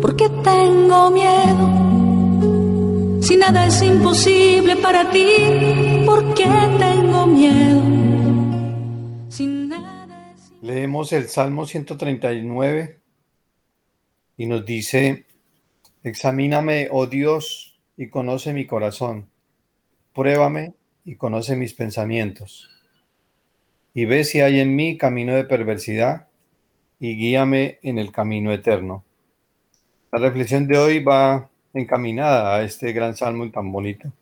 porque tengo miedo. Si nada es imposible para ti, ¿por qué tengo miedo? Leemos el Salmo 139 y nos dice, examíname, oh Dios, y conoce mi corazón, pruébame y conoce mis pensamientos, y ve si hay en mí camino de perversidad, y guíame en el camino eterno. La reflexión de hoy va encaminada a este gran salmo tan bonito.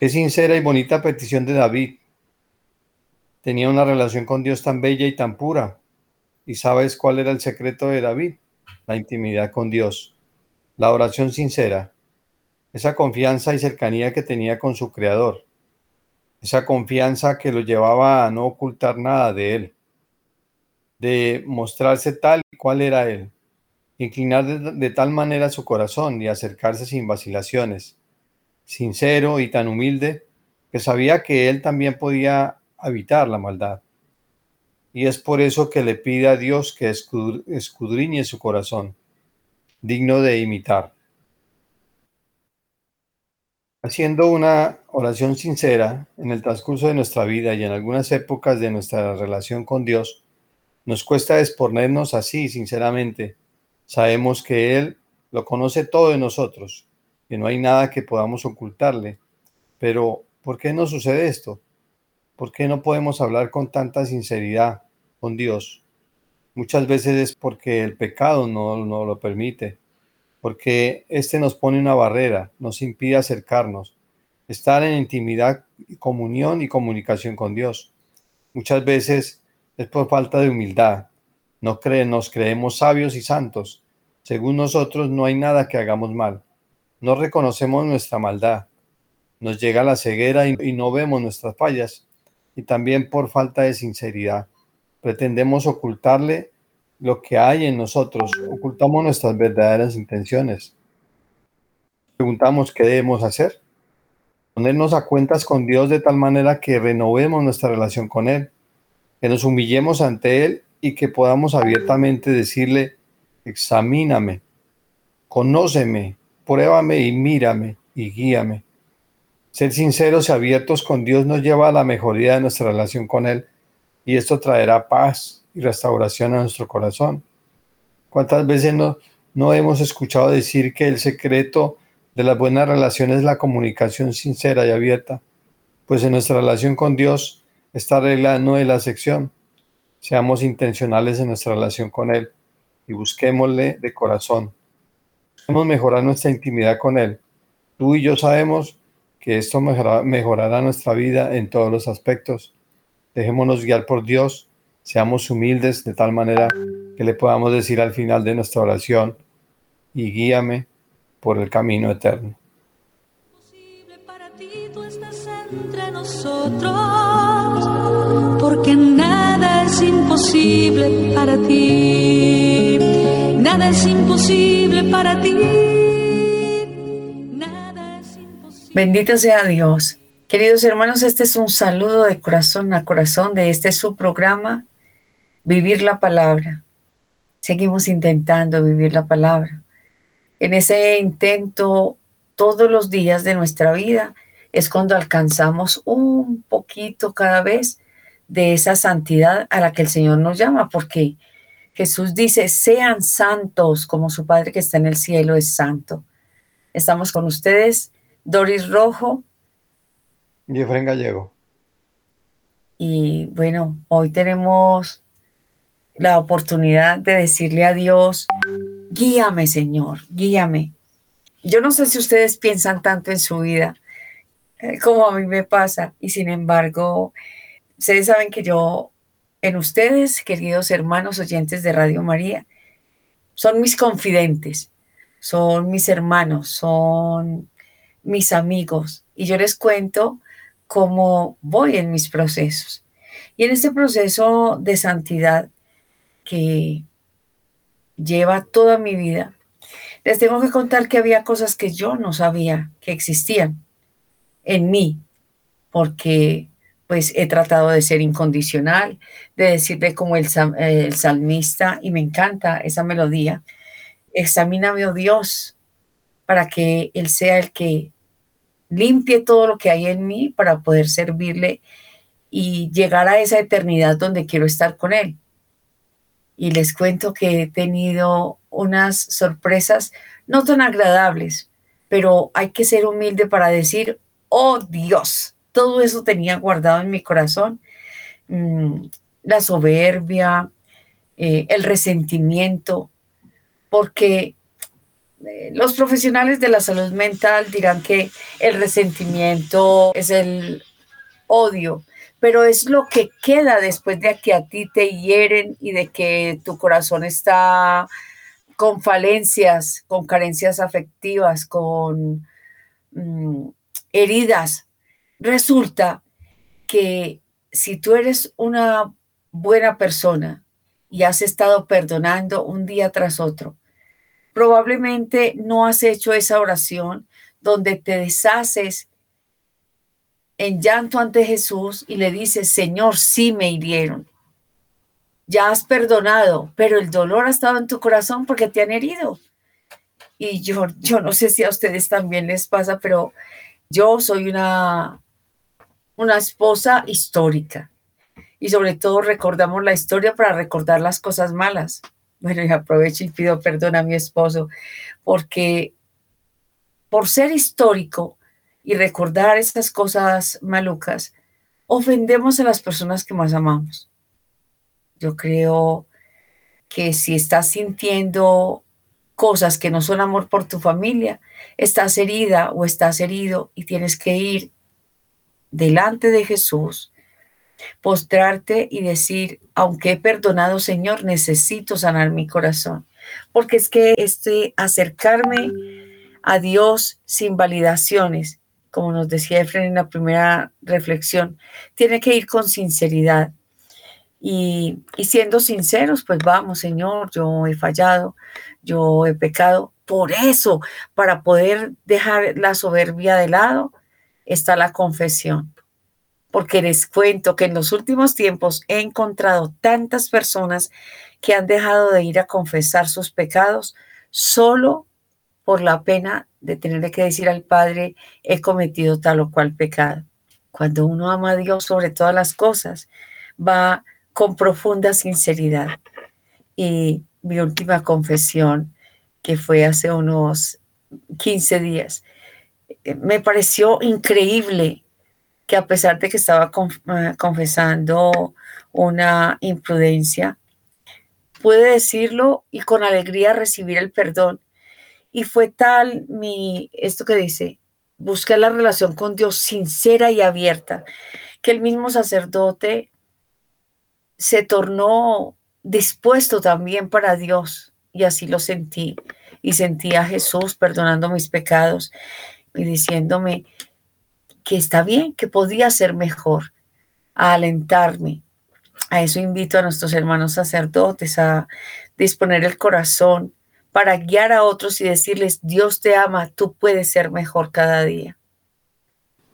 Qué sincera y bonita petición de David. Tenía una relación con Dios tan bella y tan pura. ¿Y sabes cuál era el secreto de David? La intimidad con Dios, la oración sincera, esa confianza y cercanía que tenía con su Creador, esa confianza que lo llevaba a no ocultar nada de Él, de mostrarse tal y cual era Él, inclinar de, tal manera su corazón y acercarse sin vacilaciones, sincero y tan humilde que sabía que Él también podía habitar la maldad. Y es por eso que le pide a Dios que escudriñe su corazón, digno de imitar. Haciendo una oración sincera en el transcurso de nuestra vida y en algunas épocas de nuestra relación con Dios, nos cuesta exponernos así, sinceramente. Sabemos que Él lo conoce todo de nosotros, que no hay nada que podamos ocultarle. Pero, ¿por qué no sucede esto? ¿Por qué no podemos hablar con tanta sinceridad con Dios? Muchas veces es porque el pecado no, no lo permite, porque éste nos pone una barrera, nos impide acercarnos, estar en intimidad, comunión y comunicación con Dios. Muchas veces es por falta de humildad. No creen, nos creemos sabios y santos. Según nosotros no hay nada que hagamos mal. No reconocemos nuestra maldad. Nos llega la ceguera y no vemos nuestras fallas. Y también por falta de sinceridad. Pretendemos ocultarle lo que hay en nosotros. Ocultamos nuestras verdaderas intenciones. Preguntamos qué debemos hacer. Ponernos a cuentas con Dios de tal manera que renovemos nuestra relación con Él que nos humillemos ante Él y que podamos abiertamente decirle, examíname, conóceme, pruébame y mírame y guíame. Ser sinceros y abiertos con Dios nos lleva a la mejoría de nuestra relación con Él y esto traerá paz y restauración a nuestro corazón. ¿Cuántas veces no, no hemos escuchado decir que el secreto de las buenas relaciones es la comunicación sincera y abierta? Pues en nuestra relación con Dios, esta regla no es la sección. Seamos intencionales en nuestra relación con Él y busquémosle de corazón. Busquemos mejorar nuestra intimidad con Él. Tú y yo sabemos que esto mejorará nuestra vida en todos los aspectos. Dejémonos guiar por Dios, seamos humildes de tal manera que le podamos decir al final de nuestra oración, y guíame por el camino eterno. Para ti, tú estás entre nosotros porque es imposible para ti. Nada es imposible para ti. Nada es imposible. Bendito sea Dios. Queridos hermanos, este es un saludo de corazón a corazón de este su programa, Vivir la Palabra. Seguimos intentando vivir la palabra. En ese intento, todos los días de nuestra vida, es cuando alcanzamos un poquito cada vez de esa santidad a la que el Señor nos llama, porque Jesús dice, sean santos como su Padre que está en el cielo es santo. Estamos con ustedes, Doris Rojo. Y Efraín Gallego. Y bueno, hoy tenemos la oportunidad de decirle a Dios, guíame Señor, guíame. Yo no sé si ustedes piensan tanto en su vida eh, como a mí me pasa y sin embargo Ustedes saben que yo, en ustedes, queridos hermanos oyentes de Radio María, son mis confidentes, son mis hermanos, son mis amigos. Y yo les cuento cómo voy en mis procesos. Y en este proceso de santidad que lleva toda mi vida, les tengo que contar que había cosas que yo no sabía que existían en mí, porque pues he tratado de ser incondicional, de decirle como el, el salmista, y me encanta esa melodía, examíname, oh Dios, para que Él sea el que limpie todo lo que hay en mí para poder servirle y llegar a esa eternidad donde quiero estar con Él. Y les cuento que he tenido unas sorpresas no tan agradables, pero hay que ser humilde para decir, oh Dios, todo eso tenía guardado en mi corazón, mm, la soberbia, eh, el resentimiento, porque eh, los profesionales de la salud mental dirán que el resentimiento es el odio, pero es lo que queda después de que a ti te hieren y de que tu corazón está con falencias, con carencias afectivas, con mm, heridas. Resulta que si tú eres una buena persona y has estado perdonando un día tras otro, probablemente no has hecho esa oración donde te deshaces en llanto ante Jesús y le dices, Señor, sí me hirieron. Ya has perdonado, pero el dolor ha estado en tu corazón porque te han herido. Y yo, yo no sé si a ustedes también les pasa, pero yo soy una, una esposa histórica y sobre todo recordamos la historia para recordar las cosas malas. Bueno, y aprovecho y pido perdón a mi esposo porque por ser histórico y recordar esas cosas malucas, ofendemos a las personas que más amamos. Yo creo que si estás sintiendo cosas que no son amor por tu familia, estás herida o estás herido y tienes que ir delante de Jesús postrarte y decir, aunque he perdonado, Señor, necesito sanar mi corazón. Porque es que este acercarme a Dios sin validaciones, como nos decía Efren en la primera reflexión, tiene que ir con sinceridad. Y, y siendo sinceros, pues vamos, Señor, yo he fallado, yo he pecado. Por eso, para poder dejar la soberbia de lado, está la confesión porque les cuento que en los últimos tiempos he encontrado tantas personas que han dejado de ir a confesar sus pecados solo por la pena de tenerle que decir al Padre, he cometido tal o cual pecado. Cuando uno ama a Dios sobre todas las cosas, va con profunda sinceridad. Y mi última confesión, que fue hace unos 15 días, me pareció increíble que a pesar de que estaba eh, confesando una imprudencia, pude decirlo y con alegría recibir el perdón. Y fue tal mi, esto que dice, buscar la relación con Dios sincera y abierta, que el mismo sacerdote se tornó dispuesto también para Dios. Y así lo sentí. Y sentí a Jesús perdonando mis pecados y diciéndome, que está bien, que podía ser mejor, a alentarme. A eso invito a nuestros hermanos sacerdotes a disponer el corazón para guiar a otros y decirles, Dios te ama, tú puedes ser mejor cada día.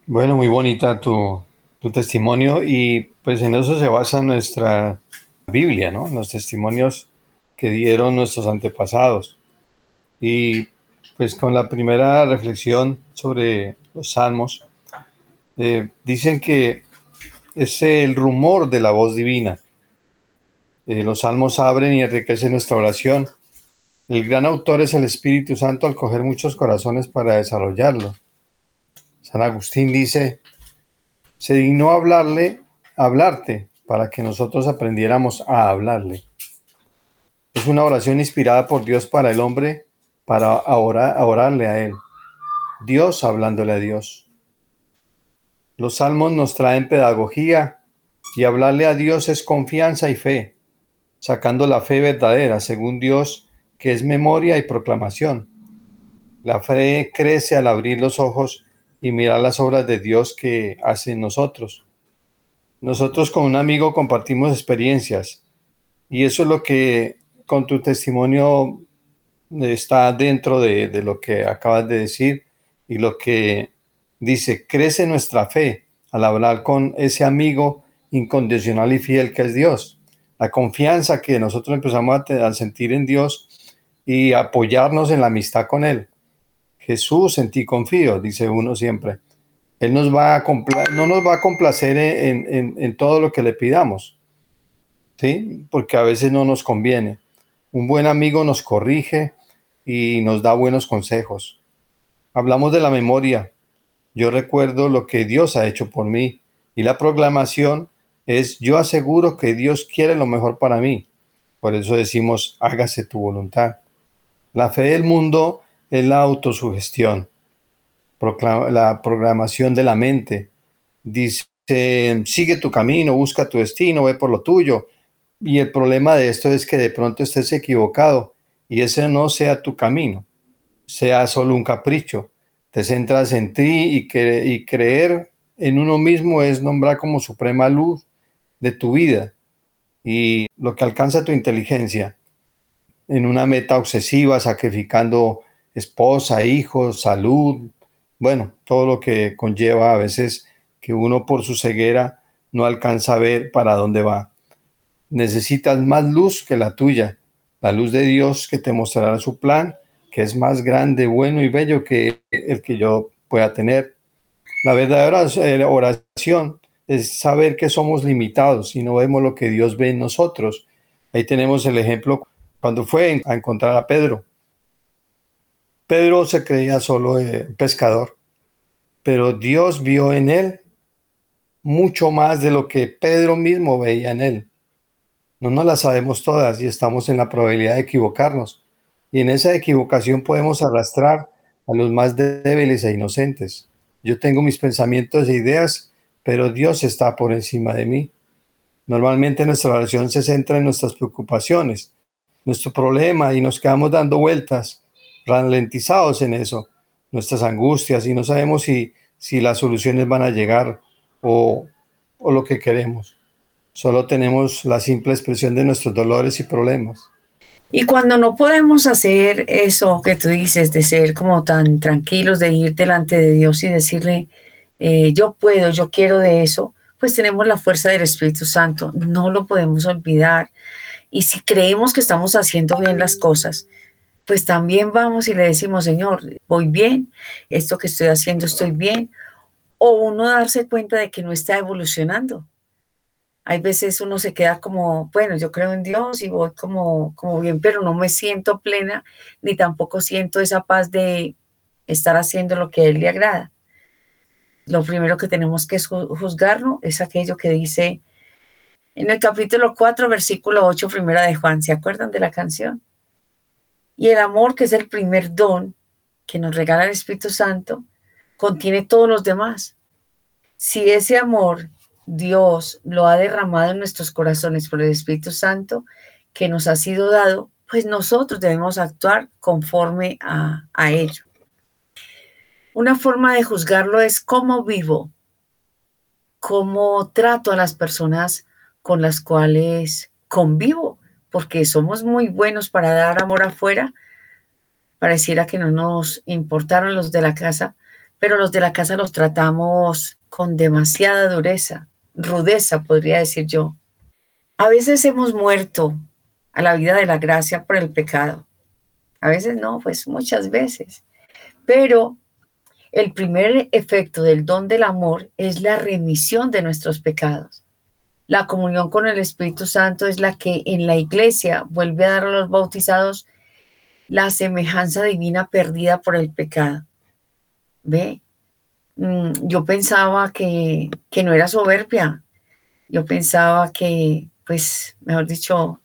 Bueno, muy bonita tu, tu testimonio y pues en eso se basa nuestra Biblia, ¿no? Los testimonios que dieron nuestros antepasados. Y pues con la primera reflexión sobre los salmos, eh, dicen que es el rumor de la voz divina. Eh, los salmos abren y enriquecen nuestra oración. El gran autor es el Espíritu Santo al coger muchos corazones para desarrollarlo. San Agustín dice, se dignó hablarle, hablarte, para que nosotros aprendiéramos a hablarle. Es una oración inspirada por Dios para el hombre, para orar, orarle a Él. Dios hablándole a Dios. Los salmos nos traen pedagogía y hablarle a Dios es confianza y fe, sacando la fe verdadera, según Dios, que es memoria y proclamación. La fe crece al abrir los ojos y mirar las obras de Dios que hace en nosotros. Nosotros con un amigo compartimos experiencias y eso es lo que con tu testimonio está dentro de, de lo que acabas de decir y lo que dice, crece nuestra fe al hablar con ese amigo incondicional y fiel que es Dios. La confianza que nosotros empezamos a, sentir en Dios y apoyarnos en la amistad con Él. Jesús en ti confío, dice uno siempre. Él nos va a no nos va a complacer en, en todo lo que le pidamos, ¿sí? Porque a veces no nos conviene. Un buen amigo nos corrige y nos da buenos consejos. Hablamos de la memoria. Yo recuerdo lo que Dios ha hecho por mí y la proclamación es yo aseguro que Dios quiere lo mejor para mí. Por eso decimos hágase tu voluntad. La fe del mundo es la autosugestión, la programación de la mente. Dice, sigue tu camino, busca tu destino, ve por lo tuyo. Y el problema de esto es que de pronto estés equivocado y ese no sea tu camino, sea solo un capricho. Te centras en ti y, creer en uno mismo es nombrar como suprema luz de tu vida y lo que alcanza tu inteligencia en una meta obsesiva, sacrificando esposa, hijos, salud, bueno, todo lo que conlleva a veces que uno por su ceguera no alcanza a ver para dónde va. Necesitas más luz que la tuya, la luz de Dios que te mostrará su plan, que es más grande, bueno y bello que el que yo pueda tener. La verdadera eh, oración es saber que somos limitados y no vemos lo que Dios ve en nosotros. Ahí tenemos el ejemplo cuando fue a encontrar a Pedro. Pedro se creía solo eh, pescador, pero Dios vio en él mucho más de lo que Pedro mismo veía en él. No nos la sabemos todas y estamos en la probabilidad de equivocarnos. Y en esa equivocación podemos arrastrar a los más débiles e inocentes. Yo tengo mis pensamientos e ideas, pero Dios está por encima de mí. Normalmente nuestra oración se centra en nuestras preocupaciones, nuestro problema y nos quedamos dando vueltas, ralentizados en eso, nuestras angustias y no sabemos si, si las soluciones van a llegar o, o lo que queremos. Solo tenemos la simple expresión de nuestros dolores y problemas. Y cuando no podemos hacer eso que tú dices, de ser como tan tranquilos, de ir delante de Dios y decirle, eh, yo puedo, yo quiero de eso, pues tenemos la fuerza del Espíritu Santo, no lo podemos olvidar. Y si creemos que estamos haciendo bien las cosas, pues también vamos y le decimos, Señor, voy bien, esto que estoy haciendo estoy bien. O uno darse cuenta de que no está evolucionando. Hay veces uno se queda como, bueno, yo creo en Dios y voy como, como bien, pero no me siento plena, ni tampoco siento esa paz de estar haciendo lo que a Él le agrada. Lo primero que tenemos que juzgarlo es aquello que dice, en el capítulo 4, versículo 8, primera de Juan. ¿Se acuerdan de la canción? Y el amor, que es el primer don que nos regala el Espíritu Santo, contiene todos los demás. Si ese amor Dios lo ha derramado en nuestros corazones por el Espíritu Santo que nos ha sido dado, pues nosotros debemos actuar conforme a, a ello. Una forma de juzgarlo es cómo vivo, cómo trato a las personas con las cuales convivo, porque somos muy buenos para dar amor afuera. Pareciera que no nos importaron los de la casa, pero los de la casa los tratamos con demasiada dureza, rudeza, podría decir yo. A veces hemos muerto a la vida de la gracia por el pecado. A veces no, pues muchas veces. Pero el primer efecto del don del amor es la remisión de nuestros pecados. La comunión con el Espíritu Santo es la que en la iglesia vuelve a dar a los bautizados la semejanza divina perdida por el pecado. ¿Ve? Mm, yo pensaba que, que no era soberbia. Yo pensaba que, pues, mejor dicho,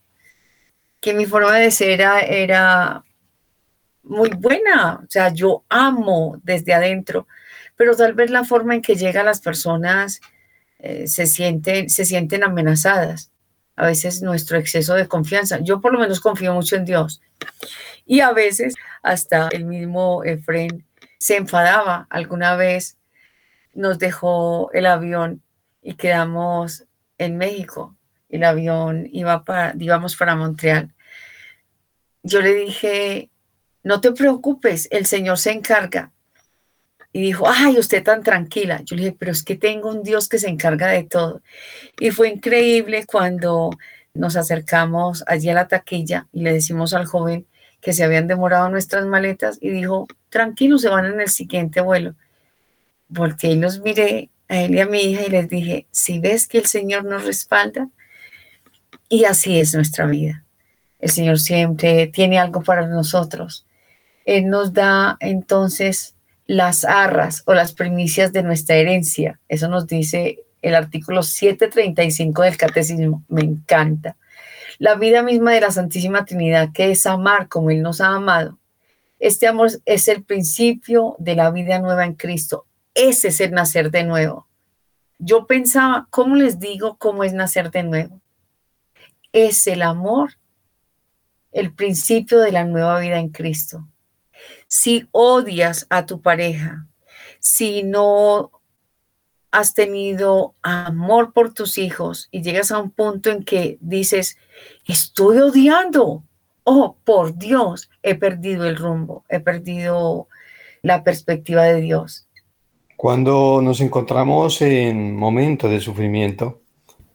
que mi forma de ser era, era muy buena. O sea, yo amo desde adentro, pero tal vez la forma en que llega a las personas eh, se, sienten, se sienten amenazadas. A veces nuestro exceso de confianza. Yo por lo menos confío mucho en Dios. Y a veces hasta el mismo Efren se enfadaba. Alguna vez nos dejó el avión y quedamos en México. El avión iba para, íbamos para Montreal. Yo le dije, no te preocupes, el Señor se encarga. Y dijo, ay, usted tan tranquila. Yo le dije, pero es que tengo un Dios que se encarga de todo. Y fue increíble cuando nos acercamos allí a la taquilla y le decimos al joven que se habían demorado nuestras maletas y dijo, tranquilos, se van en el siguiente vuelo. Volteé y los miré a él y a mi hija y les dije, si ves que el Señor nos respalda, y así es nuestra vida. El Señor siempre tiene algo para nosotros. Él nos da entonces las arras o las primicias de nuestra herencia. Eso nos dice el artículo 735 del Catecismo. Me encanta. La vida misma de la Santísima Trinidad, que es amar como Él nos ha amado. Este amor es el principio de la vida nueva en Cristo. Ese es el nacer de nuevo. Yo pensaba, ¿cómo les digo cómo es nacer de nuevo? Es el amor, el principio de la nueva vida en Cristo. Si odias a tu pareja, si no has tenido amor por tus hijos y llegas a un punto en que dices, estoy odiando, oh, por Dios, he perdido el rumbo, he perdido la perspectiva de Dios. Cuando nos encontramos en momentos de sufrimiento,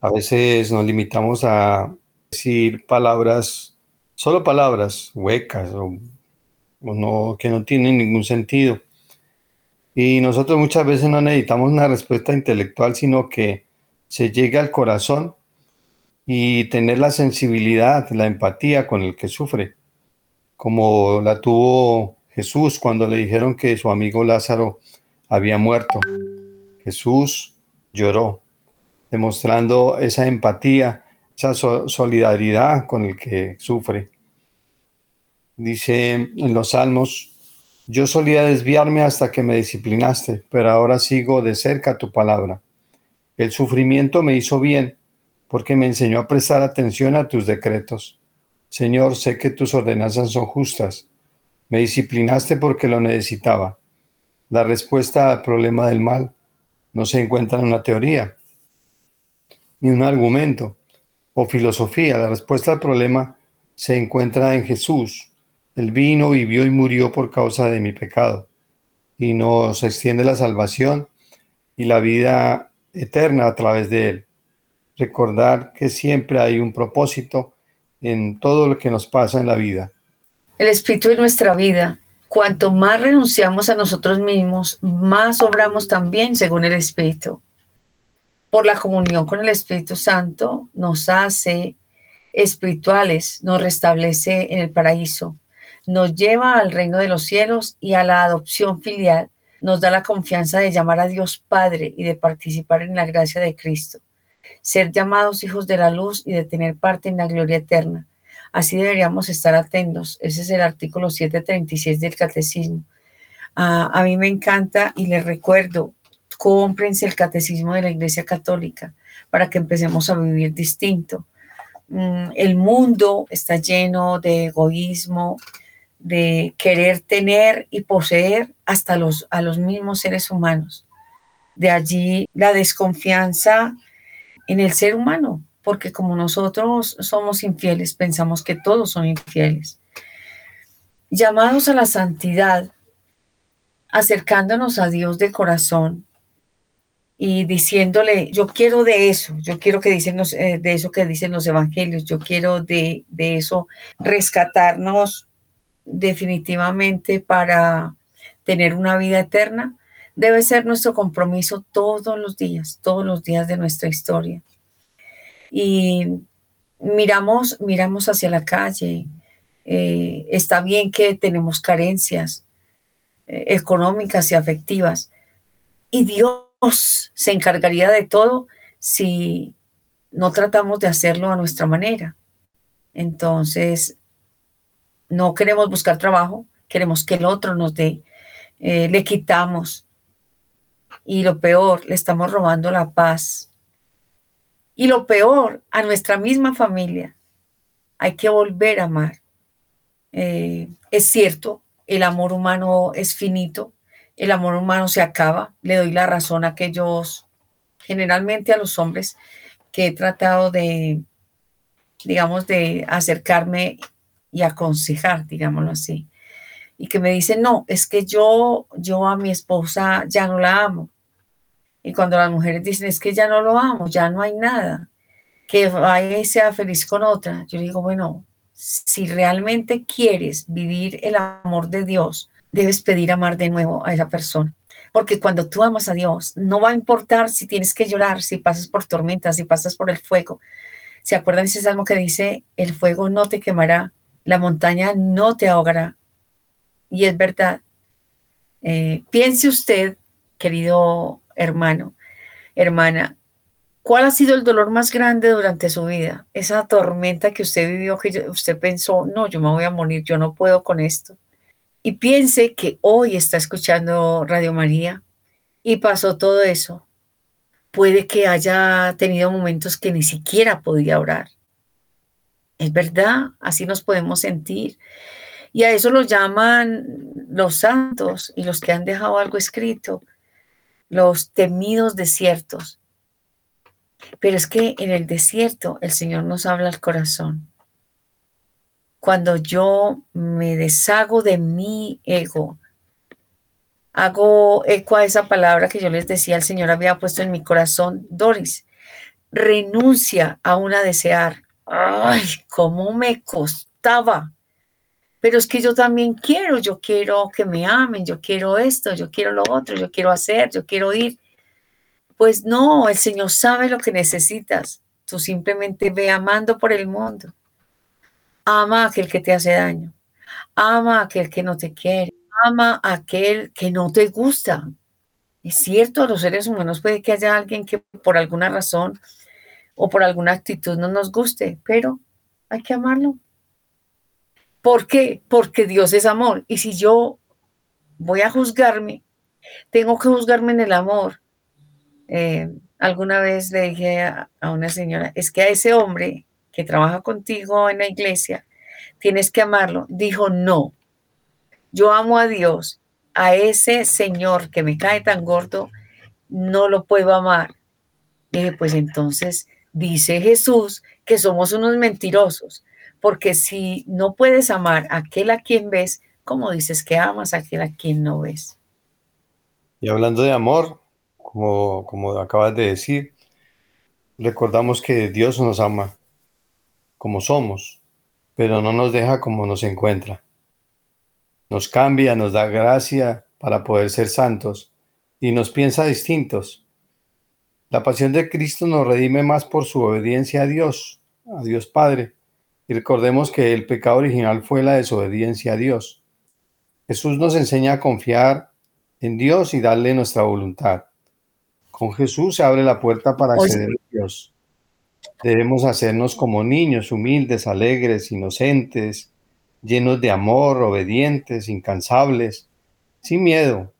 a veces nos limitamos a decir palabras, solo palabras huecas o, no, que no tienen ningún sentido. Y nosotros muchas veces no necesitamos una respuesta intelectual, sino que se llegue al corazón y tener la sensibilidad, la empatía con el que sufre, como la tuvo Jesús cuando le dijeron que su amigo Lázaro había muerto. Jesús lloró, demostrando esa empatía, esa solidaridad con el que sufre. Dice en los Salmos yo solía desviarme hasta que me disciplinaste, pero ahora sigo de cerca tu palabra. El sufrimiento me hizo bien, porque me enseñó a prestar atención a tus decretos. Señor, sé que tus ordenanzas son justas. Me disciplinaste porque lo necesitaba. La respuesta al problema del mal no se encuentra en una teoría, ni un argumento o filosofía. La respuesta al problema se encuentra en Jesús, el vino, vivió y murió por causa de mi pecado. Y nos extiende la salvación y la vida eterna a través de él. Recordar que siempre hay un propósito en todo lo que nos pasa en la vida. El Espíritu es nuestra vida. Cuanto más renunciamos a nosotros mismos, más obramos también según el Espíritu. Por la comunión con el Espíritu Santo nos hace espirituales, nos restablece en el paraíso nos lleva al reino de los cielos y a la adopción filial, nos da la confianza de llamar a Dios Padre y de participar en la gracia de Cristo, ser llamados hijos de la luz y de tener parte en la gloria eterna. Así deberíamos estar atentos. Ese es el artículo 736 del Catecismo. Ah, a mí me encanta y les recuerdo, cómprense el Catecismo de la Iglesia Católica para que empecemos a vivir distinto. Mm, el mundo está lleno de egoísmo, de querer tener y poseer hasta los, a los mismos seres humanos. De allí la desconfianza en el ser humano, porque como nosotros somos infieles, pensamos que todos son infieles. Llamados a la santidad, acercándonos a Dios de corazón y diciéndole, yo quiero de eso, yo quiero que dicen eh, de eso que dicen los evangelios, yo quiero de, de eso rescatarnos definitivamente para tener una vida eterna, debe ser nuestro compromiso todos los días, todos los días de nuestra historia. Y miramos, miramos hacia la calle. Eh, está bien que tenemos carencias eh, económicas y afectivas. Y Dios se encargaría de todo si no tratamos de hacerlo a nuestra manera. Entonces, no queremos buscar trabajo, queremos que el otro nos dé, eh, le quitamos. Y lo peor, le estamos robando la paz. Y lo peor, a nuestra misma familia. Hay que volver a amar. Eh, es cierto, el amor humano es finito, el amor humano se acaba. Le doy la razón a aquellos, generalmente a los hombres, que he tratado de, digamos, de acercarme y aconsejar, digámoslo así. Y que me dicen, no, es que yo, yo a mi esposa ya no la amo. Y cuando las mujeres dicen, es que ya no lo amo, ya no hay nada, que vaya y sea feliz con otra, yo digo, bueno, si realmente quieres vivir el amor de Dios, debes pedir amar de nuevo a esa persona. Porque cuando tú amas a Dios, no va a importar si tienes que llorar, si pasas por tormentas, si pasas por el fuego. ¿Se acuerdan ese salmo que dice, el fuego no te quemará, la montaña no te ahogará? Y es verdad. Eh, piense usted, querido hermano, hermana, ¿cuál ha sido el dolor más grande durante su vida? Esa tormenta que usted vivió, que usted pensó, no, yo me voy a morir, yo no puedo con esto y piense que hoy está escuchando Radio María y pasó todo eso, puede que haya tenido momentos que ni siquiera podía orar. Es verdad, así nos podemos sentir. Y a eso lo llaman los santos y los que han dejado algo escrito, los temidos desiertos. Pero es que en el desierto el Señor nos habla al corazón cuando yo me deshago de mi ego, hago eco a esa palabra que yo les decía, el Señor había puesto en mi corazón, Doris, renuncia a una desear. Ay, cómo me costaba. Pero es que yo también quiero, yo quiero que me amen, yo quiero esto, yo quiero lo otro, yo quiero hacer, yo quiero ir. Pues no, el Señor sabe lo que necesitas. Tú simplemente ve amando por el mundo. Ama a aquel que te hace daño. Ama a aquel que no te quiere. Ama a aquel que no te gusta. Es cierto, los seres humanos puede que haya alguien que por alguna razón o por alguna actitud no nos guste, pero hay que amarlo. ¿Por qué? Porque Dios es amor. Y si yo voy a juzgarme, tengo que juzgarme en el amor. Eh, alguna vez le dije a una señora, es que a ese hombre que trabaja contigo en la iglesia, tienes que amarlo. Dijo, no, yo amo a Dios, a ese Señor que me cae tan gordo, no lo puedo amar. Dije, pues entonces dice Jesús que somos unos mentirosos, porque si no puedes amar a aquel a quien ves, ¿cómo dices que amas a aquel a quien no ves? Y hablando de amor, como, como acabas de decir, recordamos que Dios nos ama como somos, pero no nos deja como nos encuentra. Nos cambia, nos da gracia para poder ser santos y nos piensa distintos. La pasión de Cristo nos redime más por su obediencia a Dios, a Dios Padre. Y recordemos que el pecado original fue la desobediencia a Dios. Jesús nos enseña a confiar en Dios y darle nuestra voluntad. Con Jesús se abre la puerta para acceder a Dios. Debemos hacernos como niños, humildes, alegres, inocentes, llenos de amor, obedientes, incansables, sin miedo,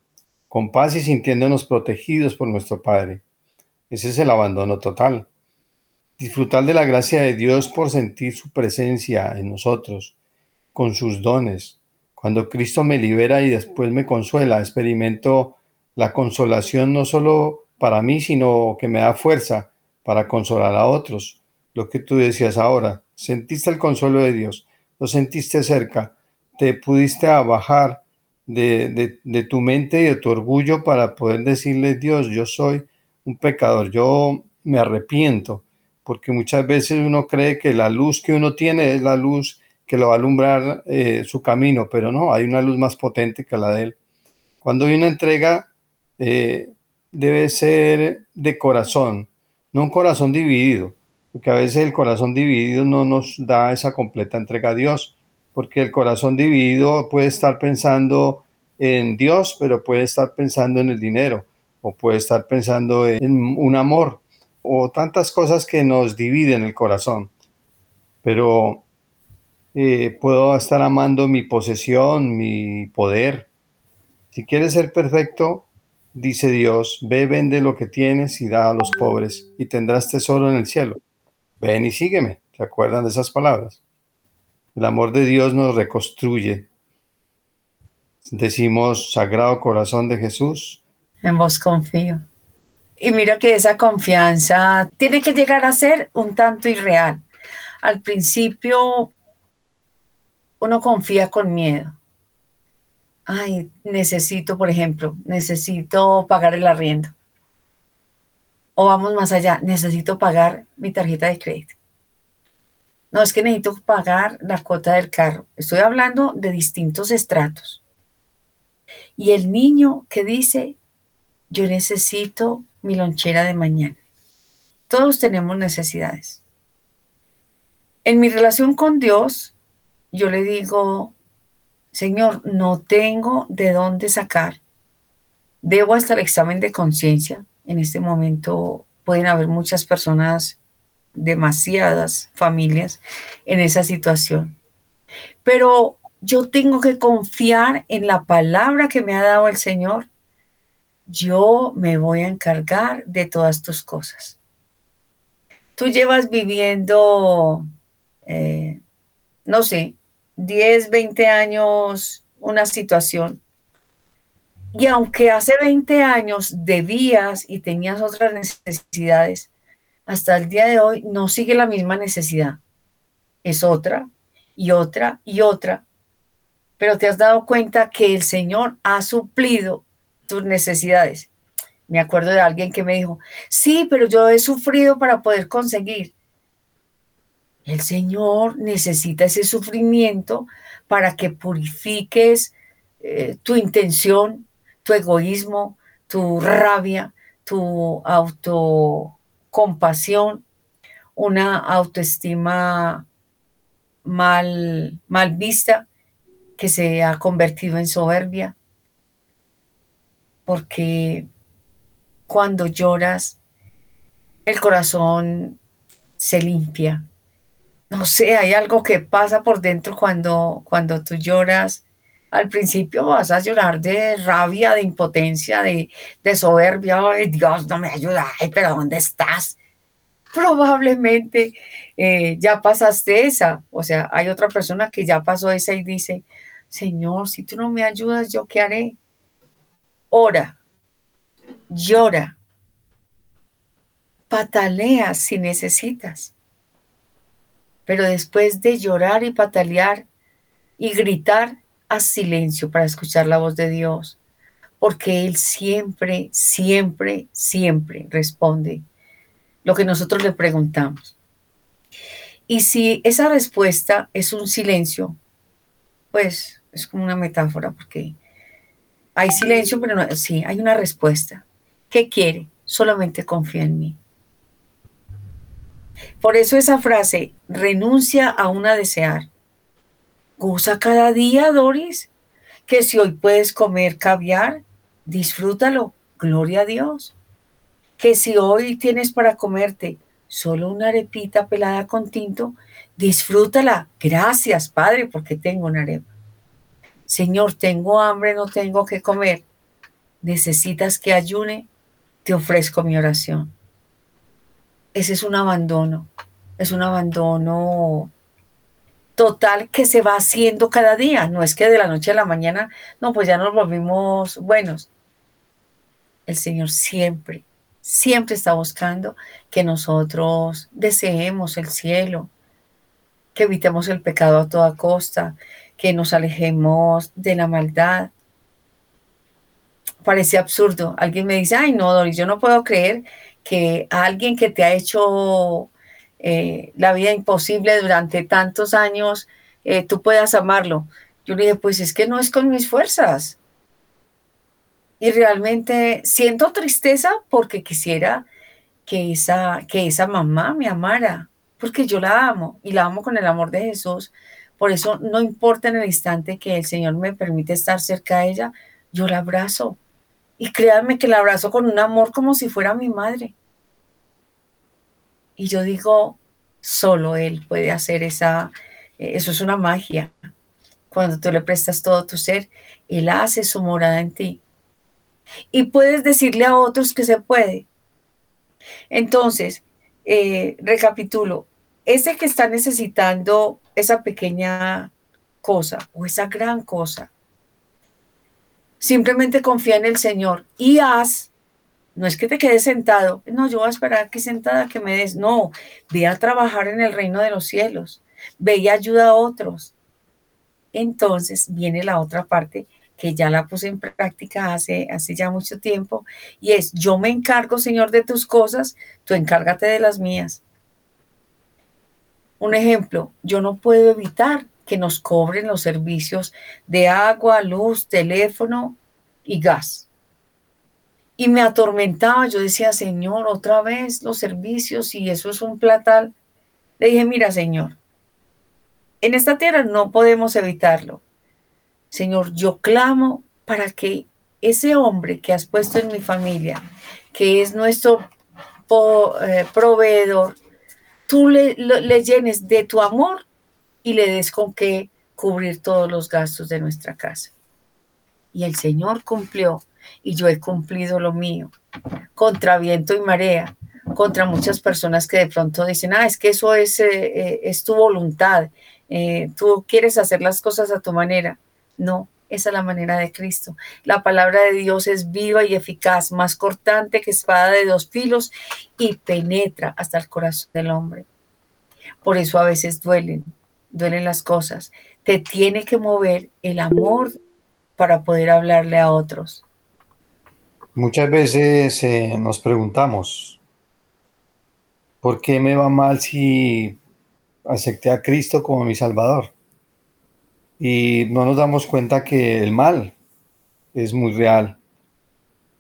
con paz y sintiéndonos protegidos por nuestro Padre. Ese es el abandono total. Disfrutar de la gracia de Dios por sentir su presencia en nosotros, con sus dones. Cuando Cristo me libera y después me consuela, experimento la consolación no solo para mí, sino que me da fuerza para consolar a otros. Lo que tú decías ahora, sentiste el consuelo de Dios, lo sentiste cerca, te pudiste abajar de, de, tu mente y de tu orgullo para poder decirle, Dios, yo soy un pecador, yo me arrepiento, porque muchas veces uno cree que la luz que uno tiene es la luz que lo va a alumbrar eh, su camino, pero no, hay una luz más potente que la de él. Cuando hay una entrega, eh, debe ser de corazón, no un corazón dividido, porque a veces el corazón dividido no nos da esa completa entrega a Dios, porque el corazón dividido puede estar pensando en Dios, pero puede estar pensando en el dinero, o puede estar pensando en un amor, o tantas cosas que nos dividen el corazón. Pero eh, puedo estar amando mi posesión, mi poder. Si quieres ser perfecto, Dice Dios, ve, vende lo que tienes y da a los pobres y tendrás tesoro en el cielo. Ven y sígueme. ¿Se acuerdan de esas palabras? El amor de Dios nos reconstruye. Decimos, Sagrado Corazón de Jesús. En vos confío. Y mira que esa confianza tiene que llegar a ser un tanto irreal. Al principio uno confía con miedo ay, necesito, por ejemplo, necesito pagar el arriendo. O vamos más allá, necesito pagar mi tarjeta de crédito. No, es que necesito pagar la cuota del carro. Estoy hablando de distintos estratos. Y el niño que dice, yo necesito mi lonchera de mañana. Todos tenemos necesidades. En mi relación con Dios, yo le digo, Señor, no tengo de dónde sacar. Debo hasta el examen de conciencia. En este momento pueden haber muchas personas, demasiadas familias en esa situación. Pero yo tengo que confiar en la palabra que me ha dado el Señor. Yo me voy a encargar de todas tus cosas. Tú llevas viviendo, eh, no sé, 10, 20 años una situación. Y aunque hace 20 años debías y tenías otras necesidades, hasta el día de hoy no sigue la misma necesidad. Es otra y otra y otra. Pero te has dado cuenta que el Señor ha suplido tus necesidades. Me acuerdo de alguien que me dijo, sí, pero yo he sufrido para poder conseguir. El Señor necesita ese sufrimiento para que purifiques eh, tu intención, tu egoísmo, tu rabia, tu autocompasión, una autoestima mal, mal vista que se ha convertido en soberbia. Porque cuando lloras, el corazón se limpia, no sé, hay algo que pasa por dentro cuando, cuando tú lloras. Al principio vas a llorar de rabia, de impotencia, de, soberbia. Ay, Dios, no me ayuda. Ay, pero ¿dónde estás? Probablemente eh, ya pasaste esa. O sea, hay otra persona que ya pasó esa y dice, Señor, si tú no me ayudas, ¿yo qué haré? Ora, llora, patalea si necesitas pero después de llorar y patalear y gritar, haz silencio para escuchar la voz de Dios, porque Él siempre, siempre, siempre responde lo que nosotros le preguntamos. Y si esa respuesta es un silencio, pues es como una metáfora, porque hay silencio, pero no, sí, hay una respuesta. ¿Qué quiere? Solamente confía en mí. Por eso esa frase, renuncia a una desear. Goza cada día, Doris, que si hoy puedes comer caviar, disfrútalo, gloria a Dios. Que si hoy tienes para comerte solo una arepita pelada con tinto, disfrútala. Gracias, Padre, porque tengo una arepa. Señor, tengo hambre, no tengo que comer. Necesitas que ayune, te ofrezco mi oración ese es un abandono, es un abandono total que se va haciendo cada día. No es que de la noche a la mañana, no, pues ya nos volvimos buenos. El Señor siempre, siempre está buscando que nosotros deseemos el cielo, que evitemos el pecado a toda costa, que nos alejemos de la maldad. Parece absurdo. Alguien me dice, ay no, Doris, yo no puedo creer que alguien que te ha hecho eh, la vida imposible durante tantos años, eh, tú puedas amarlo. Yo le dije, pues es que no es con mis fuerzas. Y realmente siento tristeza porque quisiera que esa, que esa mamá me amara, porque yo la amo y la amo con el amor de Jesús. Por eso no importa en el instante que el Señor me permite estar cerca de ella, yo la abrazo y créanme que la abrazo con un amor como si fuera mi madre. Y yo digo, solo Él puede hacer esa, eh, eso es una magia. Cuando tú le prestas todo tu ser, Él hace su morada en ti. Y puedes decirle a otros que se puede. Entonces, eh, recapitulo, ese que está necesitando esa pequeña cosa o esa gran cosa, Simplemente confía en el Señor y haz. No es que te quedes sentado. No, yo voy a esperar aquí sentada que me des. No, ve a trabajar en el reino de los cielos. Ve y ayuda a otros. Entonces viene la otra parte que ya la puse en práctica hace, hace ya mucho tiempo, y es, yo me encargo, Señor, de tus cosas, tú encárgate de las mías. Un ejemplo, yo no puedo evitar que nos cobren los servicios de agua, luz, teléfono y gas. Y me atormentaba, yo decía, Señor, otra vez los servicios y eso es un platal. Le dije, mira, Señor, en esta tierra no podemos evitarlo. Señor, yo clamo para que ese hombre que has puesto en mi familia, que es nuestro eh, proveedor, tú le, le llenes de tu amor y le des con qué cubrir todos los gastos de nuestra casa. Y el Señor cumplió y yo he cumplido lo mío, contra viento y marea, contra muchas personas que de pronto dicen, ah, es que eso es, eh, eh, es tu voluntad, eh, tú quieres hacer las cosas a tu manera. No, esa es la manera de Cristo. La palabra de Dios es viva y eficaz, más cortante que espada de dos filos y penetra hasta el corazón del hombre. Por eso a veces duelen, duelen las cosas. Te tiene que mover el amor para poder hablarle a otros. Muchas veces eh, nos preguntamos, ¿por qué me va mal si acepté a Cristo como mi Salvador? Y no nos damos cuenta que el mal es muy real.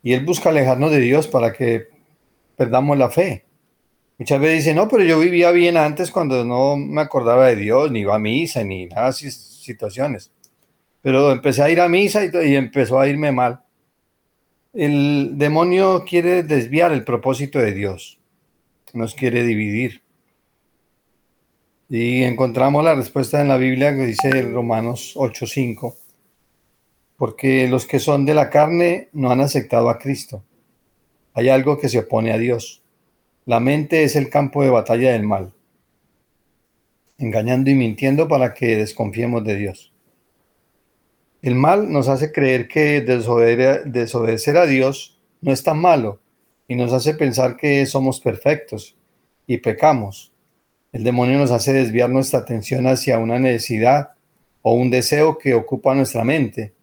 Y Él busca alejarnos de Dios para que perdamos la fe. Muchas veces dicen, no, pero yo vivía bien antes cuando no me acordaba de Dios, ni iba a misa, ni nada situaciones. Pero empecé a ir a misa y empezó a irme mal. El demonio quiere desviar el propósito de Dios, nos quiere dividir. Y encontramos la respuesta en la Biblia que dice Romanos 8:5, porque los que son de la carne no han aceptado a Cristo. Hay algo que se opone a Dios. La mente es el campo de batalla del mal, engañando y mintiendo para que desconfiemos de Dios. El mal nos hace creer que desobedecer a Dios no es tan malo y nos hace pensar que somos perfectos y pecamos. El demonio nos hace desviar nuestra atención hacia una necesidad o un deseo que ocupa nuestra mente.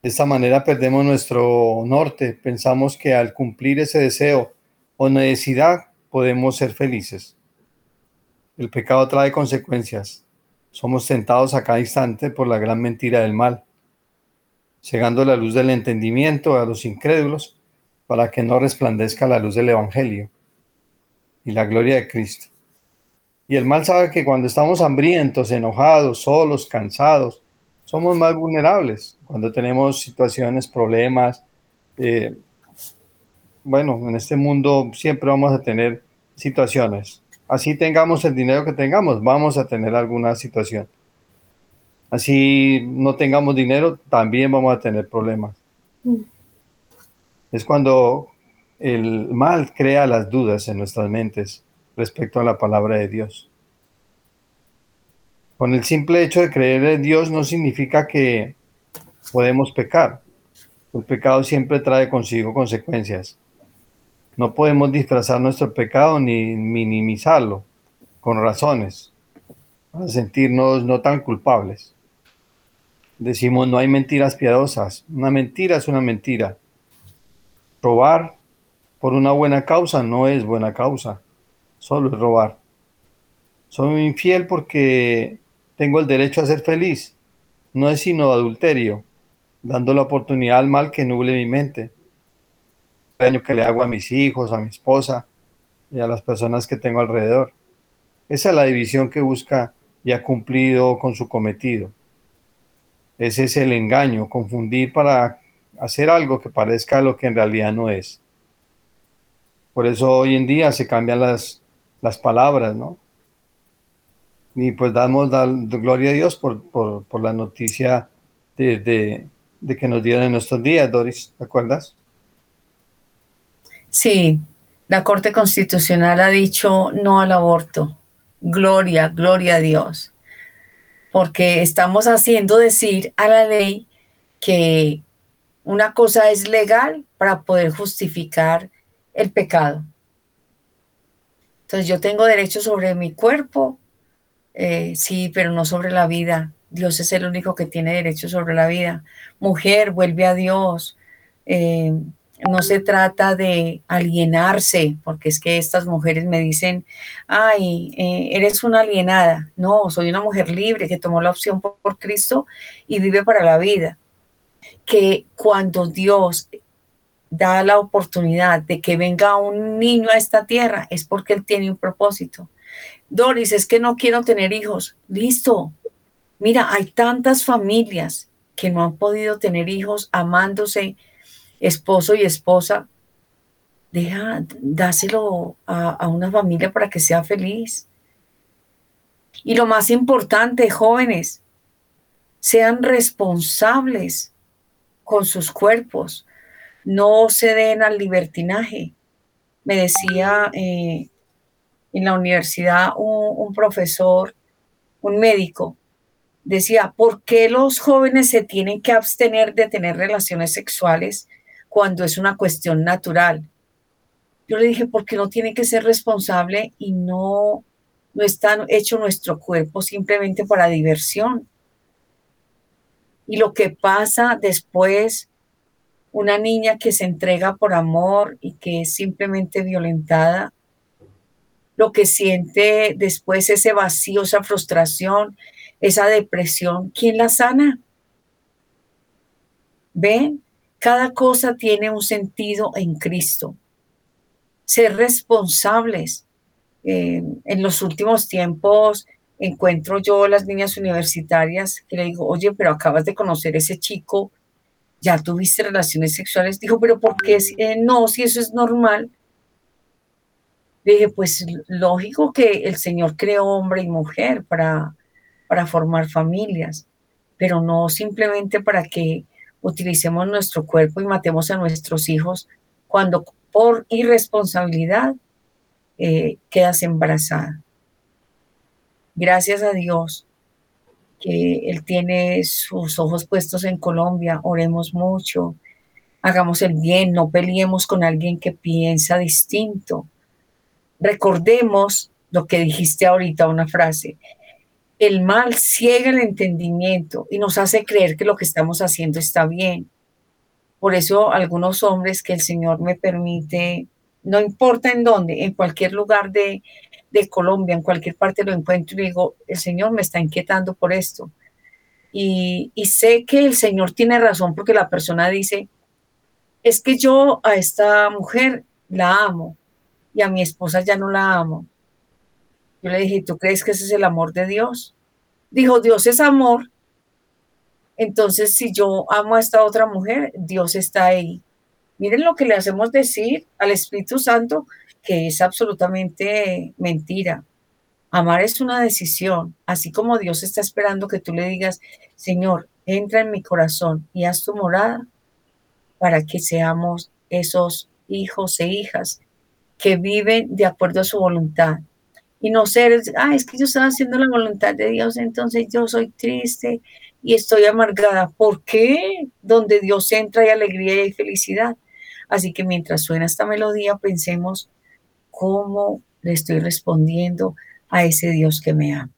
De esta manera perdemos nuestro norte. Pensamos que al cumplir ese deseo o necesidad podemos ser felices. El pecado trae consecuencias. Somos tentados a cada instante por la gran mentira del mal, cegando la luz del entendimiento a los incrédulos para que no resplandezca la luz del Evangelio y la gloria de Cristo. Y el mal sabe que cuando estamos hambrientos, enojados, solos, cansados, somos más vulnerables. Cuando tenemos situaciones, problemas, eh, bueno, en este mundo siempre vamos a tener situaciones así tengamos el dinero que tengamos, vamos a tener alguna situación. Así no tengamos dinero, también vamos a tener problemas. Mm. Es cuando el mal crea las dudas en nuestras mentes respecto a la palabra de Dios. Con el simple hecho de creer en Dios no significa que podemos pecar. El pecado siempre trae consigo consecuencias. No podemos disfrazar nuestro pecado ni minimizarlo con razones para sentirnos no tan culpables. Decimos, no hay mentiras piadosas. Una mentira es una mentira. Robar por una buena causa no es buena causa. Solo es robar. Soy infiel porque tengo el derecho a ser feliz. No es sino adulterio, dando la oportunidad al mal que nuble mi mente daño que le hago a mis hijos, a mi esposa y a las personas que tengo alrededor. Esa es la división que busca y ha cumplido con su cometido. Ese es el engaño, confundir para hacer algo que parezca lo que en realidad no es. Por eso hoy en día se cambian las, las palabras, ¿no? Y pues damos gloria a Dios por, por, la noticia de, de, que nos dieron en nuestros días, Doris, ¿te acuerdas? Sí, la Corte Constitucional ha dicho no al aborto. Gloria, gloria a Dios. Porque estamos haciendo decir a la ley que una cosa es legal para poder justificar el pecado. Entonces yo tengo derecho sobre mi cuerpo, eh, sí, pero no sobre la vida. Dios es el único que tiene derecho sobre la vida. Mujer, vuelve a Dios. Eh, no se trata de alienarse, porque es que estas mujeres me dicen, ay, eh, eres una alienada. No, soy una mujer libre que tomó la opción por, por Cristo y vive para la vida. Que cuando Dios da la oportunidad de que venga un niño a esta tierra, es porque Él tiene un propósito. Doris, es que no quiero tener hijos. Listo. Mira, hay tantas familias que no han podido tener hijos amándose esposo y esposa, deja, dáselo a, a una familia para que sea feliz. Y lo más importante, jóvenes, sean responsables con sus cuerpos, no se den al libertinaje. Me decía eh, en la universidad un, profesor, un médico, decía, ¿por qué los jóvenes se tienen que abstener de tener relaciones sexuales cuando es una cuestión natural. Yo le dije, porque no tiene que ser responsable y no, no está hecho nuestro cuerpo simplemente para diversión. Y lo que pasa después, una niña que se entrega por amor y que es simplemente violentada, lo que siente después ese vacío, esa frustración, esa depresión, ¿quién la sana? ¿Ven? Cada cosa tiene un sentido en Cristo. Ser responsables. Eh, en los últimos tiempos encuentro yo las niñas universitarias que le digo, oye, pero acabas de conocer ese chico, ya tuviste relaciones sexuales. Dijo, pero ¿por qué eh, no? Si eso es normal. Le dije, pues lógico que el Señor creó hombre y mujer para, para formar familias, pero no simplemente para que utilicemos nuestro cuerpo y matemos a nuestros hijos cuando por irresponsabilidad eh, quedas embarazada. Gracias a Dios que Él tiene sus ojos puestos en Colombia, oremos mucho, hagamos el bien, no peleemos con alguien que piensa distinto. Recordemos lo que dijiste ahorita, una frase, el mal ciega el entendimiento y nos hace creer que lo que estamos haciendo está bien. Por eso algunos hombres que el Señor me permite, no importa en dónde, en cualquier lugar de, Colombia, en cualquier parte lo encuentro y digo, el Señor me está inquietando por esto. Y, y sé que el Señor tiene razón porque la persona dice, es que yo a esta mujer la amo y a mi esposa ya no la amo. Yo le dije, ¿tú crees que ese es el amor de Dios? Dijo, Dios es amor. Entonces, si yo amo a esta otra mujer, Dios está ahí. Miren lo que le hacemos decir al Espíritu Santo, que es absolutamente mentira. Amar es una decisión, así como Dios está esperando que tú le digas, Señor, entra en mi corazón y haz tu morada para que seamos esos hijos e hijas que viven de acuerdo a su voluntad y no ser, ah, es que yo estaba haciendo la voluntad de Dios, entonces yo soy triste y estoy amargada. ¿Por qué? Donde Dios entra hay alegría y felicidad. Así que mientras suena esta melodía, pensemos cómo le estoy respondiendo a ese Dios que me ama.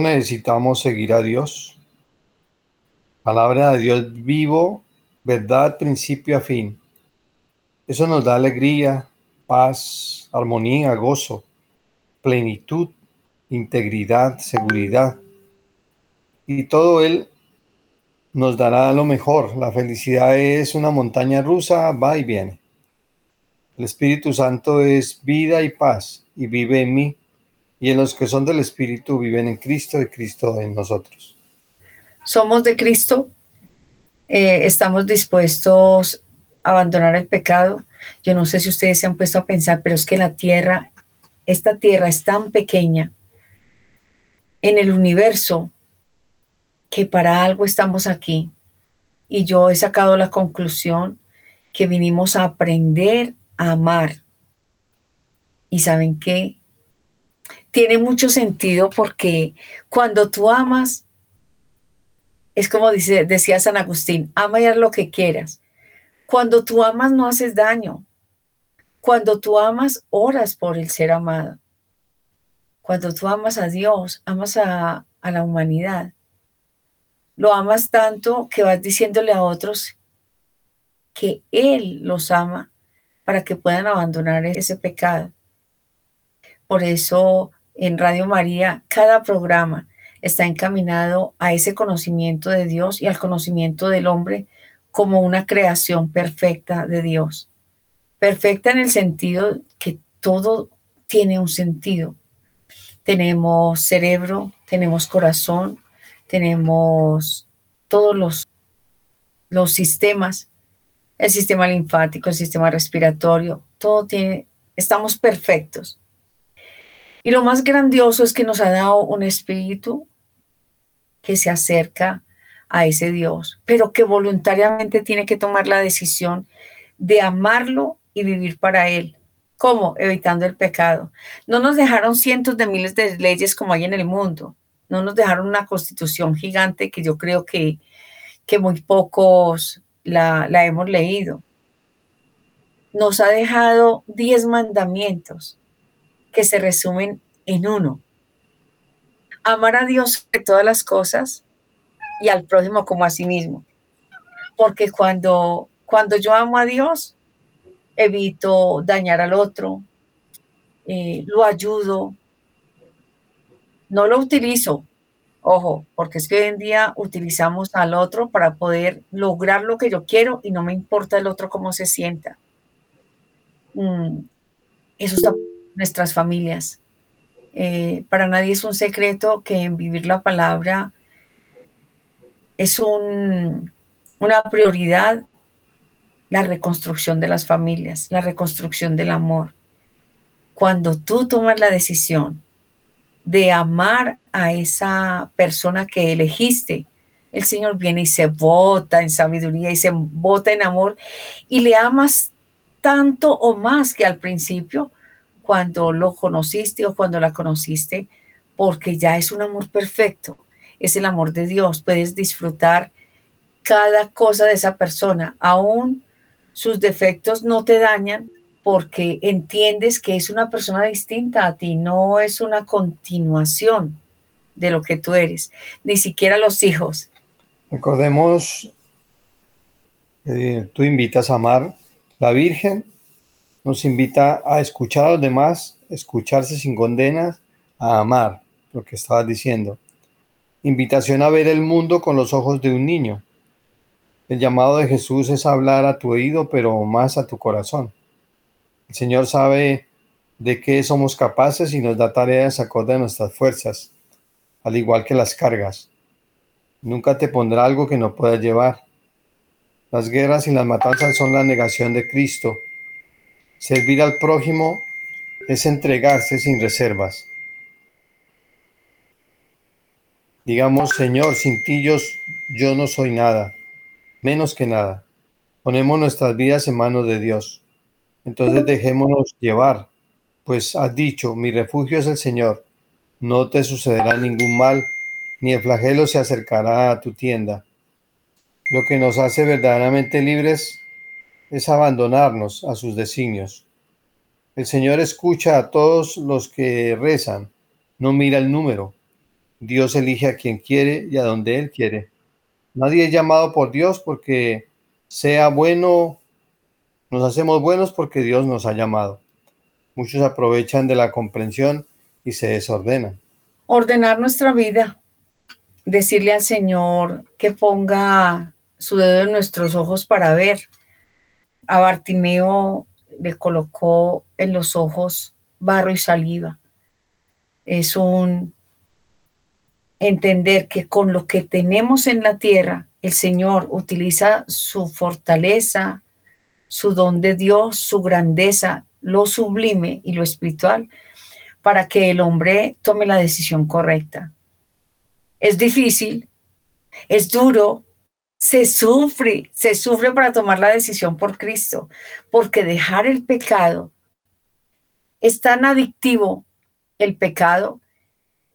Necesitamos seguir a Dios. Palabra de Dios vivo, verdad, principio a fin. Eso nos da alegría, paz, armonía, gozo, plenitud, integridad, seguridad. Y todo Él nos dará lo mejor. La felicidad es una montaña rusa, va y viene. El Espíritu Santo es vida y paz y vive en mí y en los que son del Espíritu viven en Cristo y Cristo en nosotros. Somos de Cristo, eh, estamos dispuestos a abandonar el pecado. Yo no sé si ustedes se han puesto a pensar, pero es que la tierra, esta tierra es tan pequeña en el universo que para algo estamos aquí. Y yo he sacado la conclusión que vinimos a aprender a amar. Y saben qué? Tiene mucho sentido porque cuando tú amas, es como decía San Agustín, ama y haz lo que quieras. Cuando tú amas no haces daño. Cuando tú amas, oras por el ser amado. Cuando tú amas a Dios, amas a, a la humanidad. Lo amas tanto que vas diciéndole a otros que Él los ama para que puedan abandonar ese pecado. Por eso en Radio María cada programa está encaminado a ese conocimiento de Dios y al conocimiento del hombre como una creación perfecta de Dios. Perfecta en el sentido que todo tiene un sentido. Tenemos cerebro, tenemos corazón, tenemos todos los, los sistemas, el sistema linfático, el sistema respiratorio, todo tiene, estamos perfectos. Y lo más grandioso es que nos ha dado un espíritu que se acerca a ese Dios, pero que voluntariamente tiene que tomar la decisión de amarlo y vivir para Él. ¿Cómo? Evitando el pecado. No nos dejaron cientos de miles de leyes como hay en el mundo. No nos dejaron una constitución gigante que yo creo que, que muy pocos la, la hemos leído. Nos ha dejado diez mandamientos que se resumen en uno. Amar a Dios de todas las cosas y al prójimo como a sí mismo. Porque cuando, cuando yo amo a Dios, evito dañar al otro, eh, lo ayudo, no lo utilizo, ojo, porque es que hoy en día utilizamos al otro para poder lograr lo que yo quiero y no me importa el otro cómo se sienta. Mm, eso está nuestras familias. Eh, para nadie es un secreto que en vivir la palabra es un, una prioridad la reconstrucción de las familias, la reconstrucción del amor. Cuando tú tomas la decisión de amar a esa persona que elegiste, el Señor viene y se vota en sabiduría y se vota en amor y le amas tanto o más que al principio cuando lo conociste o cuando la conociste, porque ya es un amor perfecto, es el amor de Dios, puedes disfrutar cada cosa de esa persona, aún sus defectos no te dañan porque entiendes que es una persona distinta a ti, no es una continuación de lo que tú eres, ni siquiera los hijos. Recordemos, eh, tú invitas a amar. La Virgen nos invita a escuchar a los demás, escucharse sin condenas, a amar, lo que estabas diciendo. Invitación a ver el mundo con los ojos de un niño. El llamado de Jesús es hablar a tu oído, pero más a tu corazón. El Señor sabe de qué somos capaces y nos da tareas acorde a nuestras fuerzas. al igual que las cargas. Nunca te pondrá algo que no puedas llevar. Las guerras y las matanzas son la negación de Cristo. Servir al prójimo es entregarse sin reservas. Digamos, Señor, sin ti yo, yo no soy nada, menos que nada. Ponemos nuestras vidas en manos de Dios. Entonces dejémonos llevar, pues has dicho, mi refugio es el Señor. No te sucederá ningún mal, ni el flagelo se acercará a tu tienda. Lo que nos hace verdaderamente libres es abandonarnos a sus designios. El Señor escucha a todos los que rezan, no mira el número. Dios elige a quien quiere y a donde Él quiere. Nadie es llamado por Dios porque sea bueno, nos hacemos buenos porque Dios nos ha llamado. Muchos aprovechan de la comprensión y se desordenan. Ordenar nuestra vida, decirle al Señor que ponga su dedo en nuestros ojos para ver. A Bartimeo le colocó en los ojos barro y saliva. Es un entender que con lo que tenemos en la tierra, el Señor utiliza su fortaleza, su don de Dios, su grandeza, lo sublime y lo espiritual para que el hombre tome la decisión correcta. Es difícil, es duro, se sufre, se sufre para tomar la decisión por Cristo, porque dejar el pecado es tan adictivo, el pecado,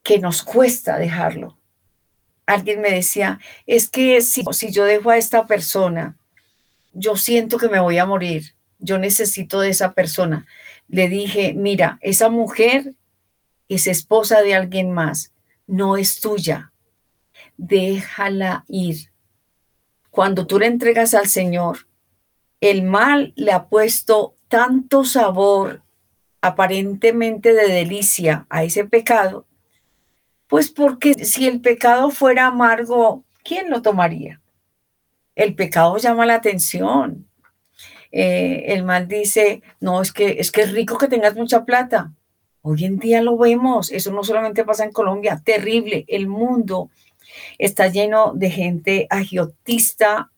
que nos cuesta dejarlo. Alguien me decía, es que si, si yo dejo a esta persona, yo siento que me voy a morir, yo necesito de esa persona. Le dije, mira, esa mujer es esposa de alguien más, no es tuya, déjala ir cuando tú le entregas al Señor, el mal le ha puesto tanto sabor aparentemente de delicia a ese pecado, pues porque si el pecado fuera amargo, ¿quién lo tomaría? El pecado llama la atención. Eh, el mal dice, no, es que, es que es rico que tengas mucha plata. Hoy en día lo vemos, eso no solamente pasa en Colombia, terrible. El mundo está lleno de gente agiotista,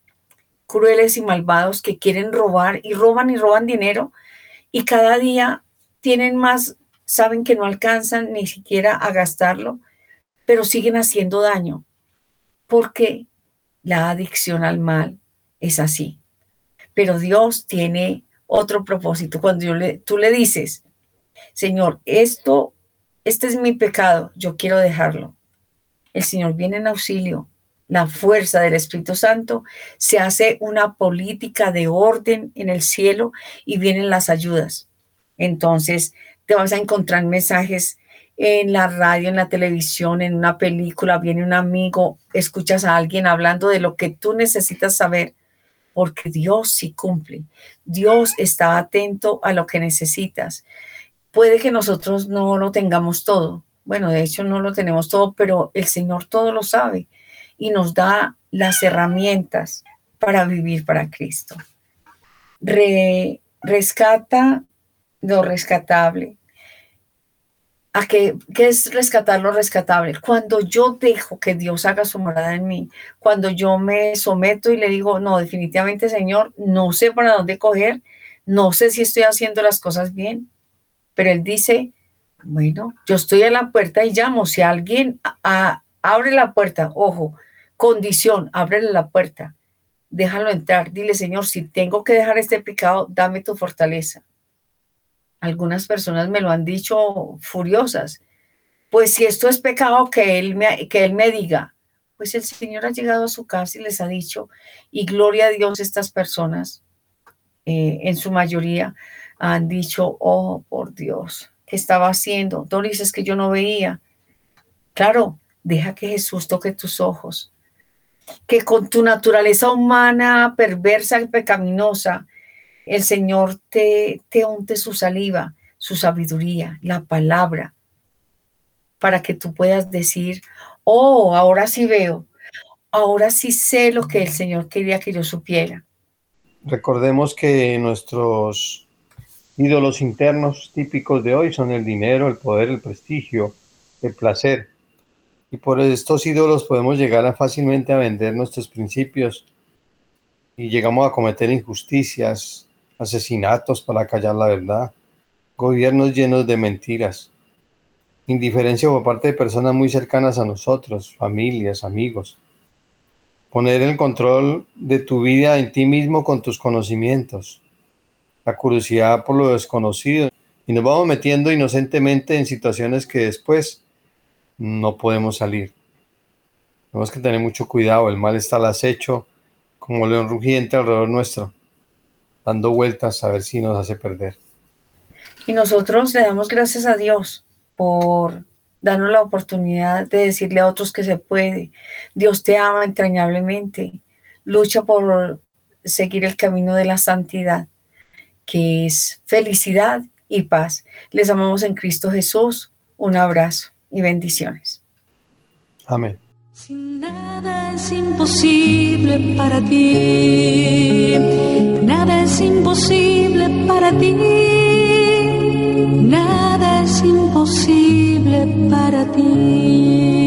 crueles y malvados que quieren robar y roban y roban dinero y cada día tienen más, saben que no alcanzan ni siquiera a gastarlo, pero siguen haciendo daño porque la adicción al mal es así. Pero Dios tiene otro propósito. Cuando tú le dices, Señor, esto, este es mi pecado, yo quiero dejarlo el Señor viene en auxilio, la fuerza del Espíritu Santo, se hace una política de orden en el cielo y vienen las ayudas. Entonces, te vas a encontrar mensajes en la radio, en la televisión, en una película, viene un amigo, escuchas a alguien hablando de lo que tú necesitas saber, porque Dios sí cumple. Dios está atento a lo que necesitas. Puede que nosotros no lo tengamos todo, bueno, de hecho no lo tenemos todo, pero el Señor todo lo sabe y nos da las herramientas para vivir para Cristo. rescata lo rescatable. ¿A qué, qué es rescatar lo rescatable? Cuando yo dejo que Dios haga su morada en mí, cuando yo me someto y le digo, no, definitivamente Señor, no sé para dónde coger, no sé si estoy haciendo las cosas bien, pero Él dice, bueno, yo estoy a la puerta y llamo. Si alguien abre la puerta, ojo, condición, ábrele la puerta, déjalo entrar. Dile, Señor, si tengo que dejar este pecado, dame tu fortaleza. Algunas personas me lo han dicho furiosas. Pues si esto es pecado, que él me, que él me diga. Pues el Señor ha llegado a su casa y les ha dicho, y gloria a Dios, estas personas, eh, en su mayoría, han dicho, oh, por Dios, estaba haciendo. Doris, es que yo no veía. Claro, deja que Jesús toque tus ojos. Que con tu naturaleza humana, perversa y pecaminosa, el Señor te, te unte su saliva, su sabiduría, la palabra, para que tú puedas decir, oh, ahora sí veo, ahora sí sé lo que el Señor quería que yo supiera. Recordemos que nuestros Ídolos internos típicos de hoy son el dinero, el poder, el prestigio, el placer. Y por estos ídolos podemos llegar a fácilmente a vender nuestros principios y llegamos a cometer injusticias, asesinatos para callar la verdad, gobiernos llenos de mentiras, indiferencia por parte de personas muy cercanas a nosotros, familias, amigos. Poner el control de tu vida en ti mismo con tus conocimientos, la curiosidad por lo desconocido y nos vamos metiendo inocentemente en situaciones que después no podemos salir. Tenemos que tener mucho cuidado, el mal está al acecho como león rugiente alrededor nuestro, dando vueltas a ver si nos hace perder. Y nosotros le damos gracias a Dios por darnos la oportunidad de decirle a otros que se puede. Dios te ama entrañablemente. Lucha por seguir el camino de la santidad, que es felicidad y paz. Les amamos en Cristo Jesús. Un abrazo y bendiciones. Amén. Sin nada es imposible para ti, nada es imposible para ti, nada es imposible para ti.